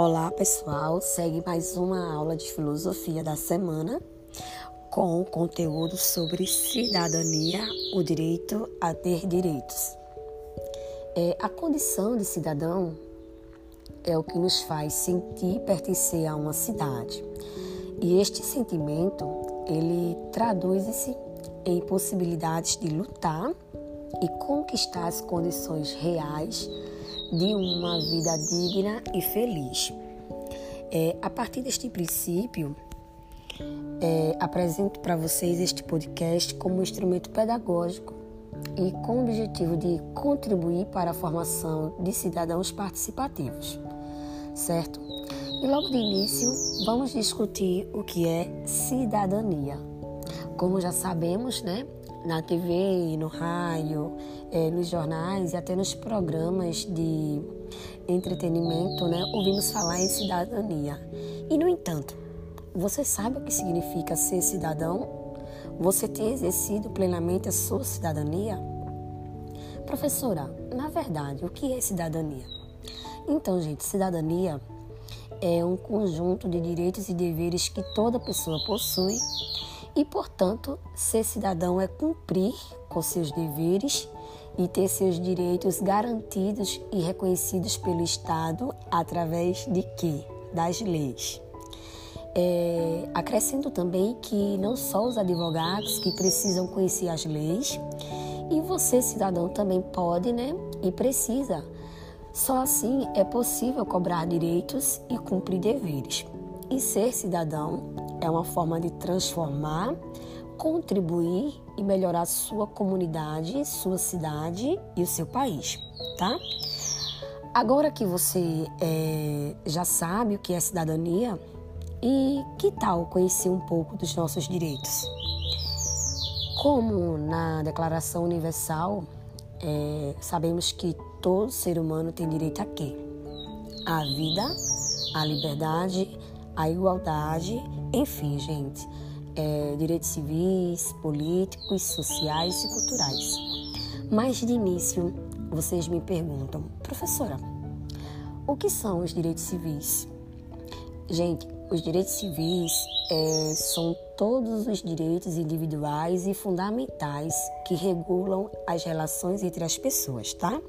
Olá pessoal, segue mais uma aula de filosofia da semana com conteúdo sobre cidadania, o direito a ter direitos. É, a condição de cidadão é o que nos faz sentir pertencer a uma cidade. E este sentimento, ele traduz-se em possibilidades de lutar e conquistar as condições reais de uma vida digna e feliz. É, a partir deste princípio, é, apresento para vocês este podcast como instrumento pedagógico e com o objetivo de contribuir para a formação de cidadãos participativos, certo? E logo de início, vamos discutir o que é cidadania. Como já sabemos, né, na TV, no rádio, é, nos jornais e até nos programas de entretenimento, né, ouvimos falar em cidadania. E, no entanto, você sabe o que significa ser cidadão? Você tem exercido plenamente a sua cidadania? Professora, na verdade, o que é cidadania? Então, gente, cidadania é um conjunto de direitos e deveres que toda pessoa possui e, portanto, ser cidadão é cumprir com seus deveres e ter seus direitos garantidos e reconhecidos pelo Estado através de quê? Das leis. É, acrescento também que não só os advogados que precisam conhecer as leis, e você, cidadão, também pode né, e precisa. Só assim é possível cobrar direitos e cumprir deveres. E ser cidadão é uma forma de transformar, contribuir e melhorar sua comunidade, sua cidade e o seu país, tá? Agora que você é, já sabe o que é cidadania, e que tal conhecer um pouco dos nossos direitos? Como na Declaração Universal, é, sabemos que todo ser humano tem direito a quê? A vida, a liberdade, a igualdade, enfim, gente, é, direitos civis, políticos, sociais e culturais. Mas de início, vocês me perguntam, professora, o que são os direitos civis? Gente, os direitos civis é, são todos os direitos individuais e fundamentais que regulam as relações entre as pessoas, tá?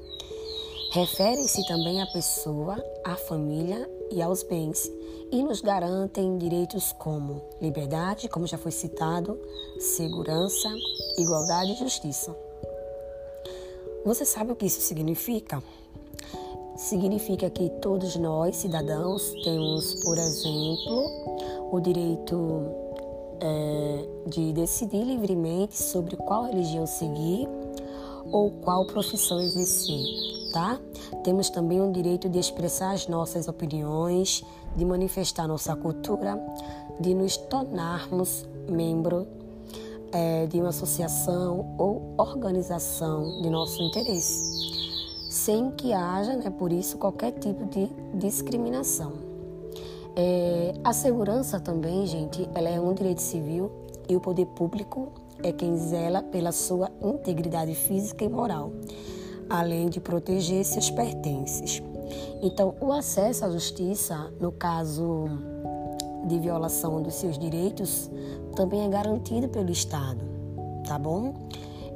Referem-se também à pessoa, à família e aos bens e nos garantem direitos como liberdade, como já foi citado, segurança, igualdade e justiça. Você sabe o que isso significa? Significa que todos nós, cidadãos, temos, por exemplo, o direito é, de decidir livremente sobre qual religião seguir ou qual profissão exercer, tá? Temos também o direito de expressar as nossas opiniões, de manifestar nossa cultura, de nos tornarmos membro é, de uma associação ou organização de nosso interesse, sem que haja, né, por isso, qualquer tipo de discriminação. É, a segurança também, gente, ela é um direito civil e o poder público é quem zela pela sua integridade física e moral, além de proteger seus pertences. Então, o acesso à justiça, no caso de violação dos seus direitos, também é garantido pelo Estado, tá bom?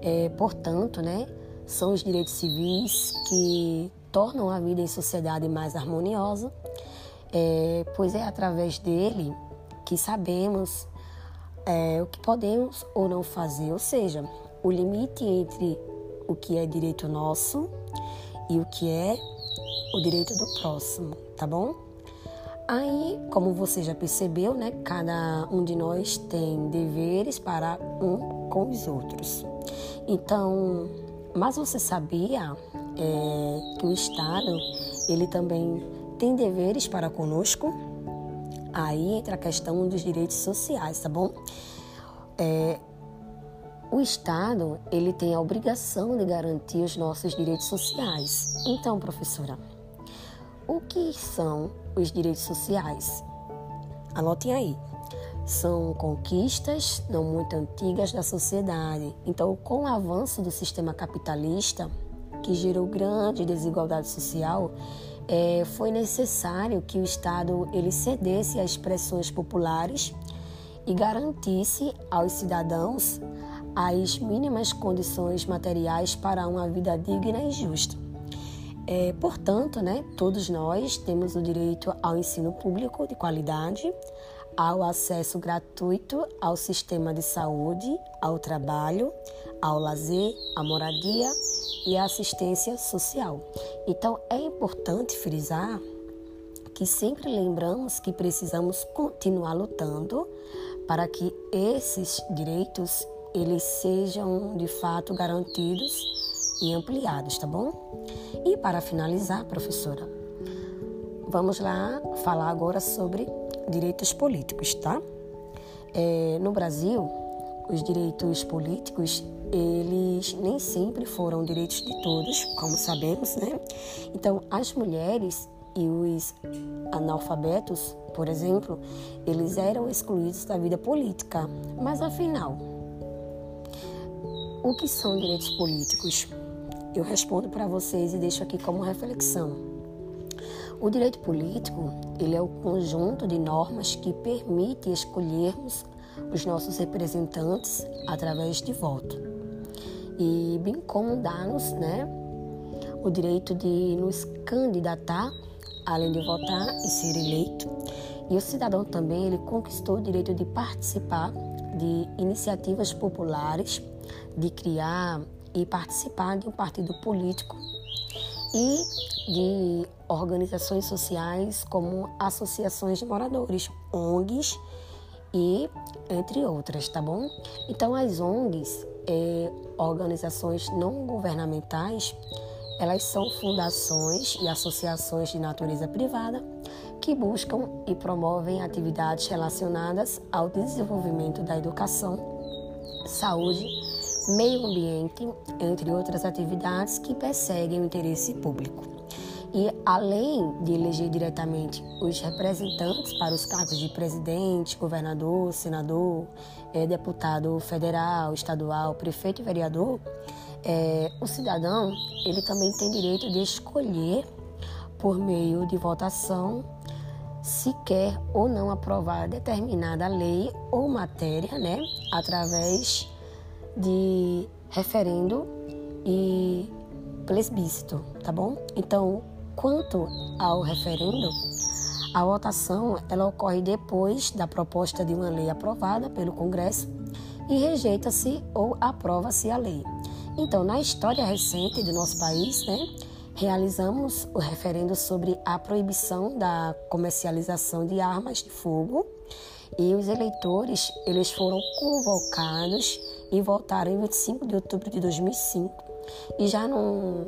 É, portanto, né, são os direitos civis que tornam a vida em sociedade mais harmoniosa, é, pois é através dele que sabemos é, o que podemos ou não fazer, ou seja, o limite entre o que é direito nosso e o que é o direito do próximo, tá bom? Aí, como você já percebeu, né, cada um de nós tem deveres para um com os outros. Então, mas você sabia é, que o Estado ele também tem deveres para conosco? Aí entra a questão dos direitos sociais, tá bom? É, o Estado ele tem a obrigação de garantir os nossos direitos sociais. Então, professora, o que são os direitos sociais? Anotem aí. São conquistas não muito antigas da sociedade. Então, com o avanço do sistema capitalista, que gerou grande desigualdade social, é, foi necessário que o Estado ele cedesse às expressões populares e garantisse aos cidadãos as mínimas condições materiais para uma vida digna e justa. É, portanto, né, todos nós temos o direito ao ensino público de qualidade, ao acesso gratuito ao sistema de saúde, ao trabalho, ao lazer, à moradia e à assistência social. Então, é importante frisar que sempre lembramos que precisamos continuar lutando para que esses direitos eles sejam de fato garantidos e ampliados, tá bom? E para finalizar, professora, vamos lá falar agora sobre direitos políticos, tá? É, no Brasil, os direitos políticos eles nem sempre foram direitos de todos, como sabemos, né? Então, as mulheres e os analfabetos, por exemplo, eles eram excluídos da vida política. Mas afinal, o que são direitos políticos? Eu respondo para vocês e deixo aqui como reflexão. O direito político, ele é o conjunto de normas que permite escolhermos os nossos representantes através de voto. E bem como dá-nos, né, o direito de nos candidatar, além de votar e ser eleito. E o cidadão também, ele conquistou o direito de participar de iniciativas populares de criar e participar de um partido político e de organizações sociais como associações de moradores, ONGs e entre outras, tá bom? Então as ONGs, é, organizações não governamentais, elas são fundações e associações de natureza privada que buscam e promovem atividades relacionadas ao desenvolvimento da educação, saúde meio ambiente, entre outras atividades que perseguem o interesse público. E além de eleger diretamente os representantes para os cargos de presidente, governador, senador, é, deputado federal, estadual, prefeito e vereador, é, o cidadão ele também tem direito de escolher por meio de votação se quer ou não aprovar determinada lei ou matéria, né, através de referendo e plebiscito, tá bom? Então, quanto ao referendo, a votação ela ocorre depois da proposta de uma lei aprovada pelo Congresso e rejeita-se ou aprova-se a lei. Então, na história recente do nosso país, né, realizamos o referendo sobre a proibição da comercialização de armas de fogo e os eleitores eles foram convocados e votaram em 25 de outubro de 2005. E já no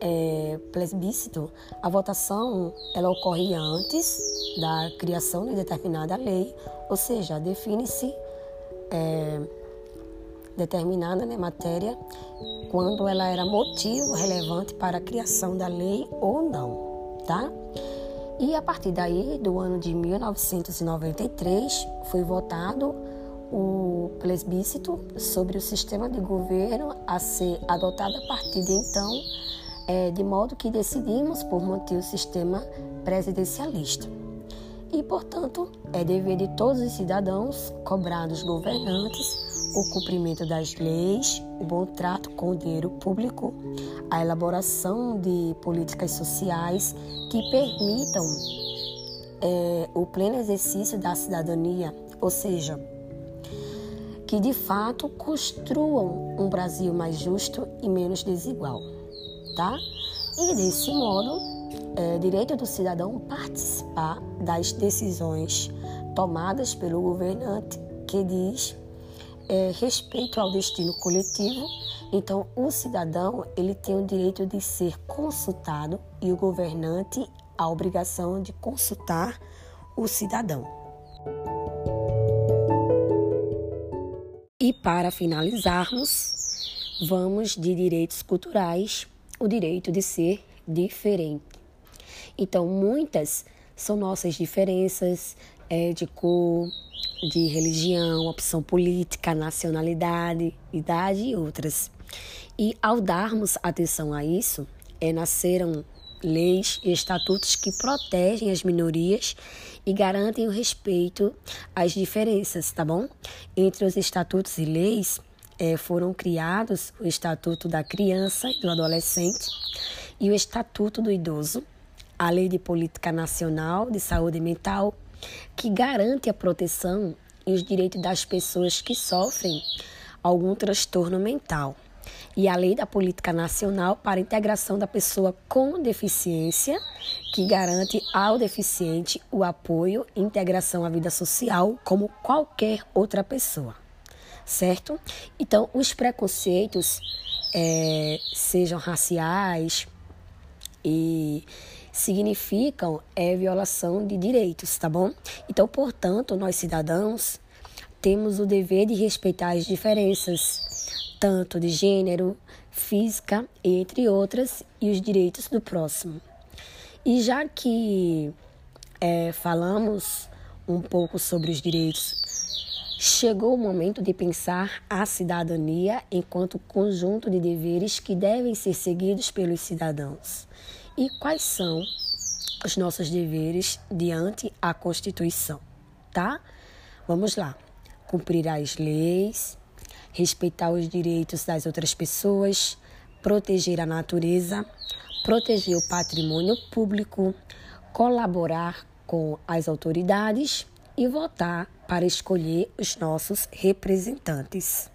é, plebiscito, a votação ela ocorre antes da criação de determinada lei, ou seja, define-se é, determinada né, matéria quando ela era motivo relevante para a criação da lei ou não, tá? E a partir daí, do ano de 1993, foi votado o plebiscito sobre o sistema de governo a ser adotado a partir de então, é, de modo que decidimos por manter o sistema presidencialista. E, portanto, é dever de todos os cidadãos cobrar dos governantes o cumprimento das leis, o bom trato com o dinheiro público, a elaboração de políticas sociais que permitam é, o pleno exercício da cidadania, ou seja, que de fato construam um Brasil mais justo e menos desigual, tá? E desse modo, é direito do cidadão participar das decisões tomadas pelo governante que diz é, respeito ao destino coletivo. Então, o cidadão ele tem o direito de ser consultado e o governante a obrigação de consultar o cidadão. E para finalizarmos, vamos de direitos culturais, o direito de ser diferente. Então, muitas são nossas diferenças é, de cor, de religião, opção política, nacionalidade, idade e outras. E ao darmos atenção a isso, é, nasceram leis e estatutos que protegem as minorias e garantem o respeito às diferenças, tá bom? Entre os estatutos e leis é, foram criados o Estatuto da Criança e do Adolescente e o Estatuto do Idoso, a Lei de Política Nacional de Saúde Mental, que garante a proteção e os direitos das pessoas que sofrem algum transtorno mental e a Lei da Política Nacional para a Integração da Pessoa com Deficiência, que garante ao deficiente o apoio e integração à vida social como qualquer outra pessoa, certo? Então, os preconceitos, é, sejam raciais e significam é violação de direitos, tá bom? Então, portanto, nós cidadãos temos o dever de respeitar as diferenças tanto de gênero, física, entre outras, e os direitos do próximo. E já que é, falamos um pouco sobre os direitos, chegou o momento de pensar a cidadania enquanto conjunto de deveres que devem ser seguidos pelos cidadãos. E quais são os nossos deveres diante a Constituição, tá? Vamos lá. Cumprir as leis, respeitar os direitos das outras pessoas, proteger a natureza, proteger o patrimônio público, colaborar com as autoridades e votar para escolher os nossos representantes.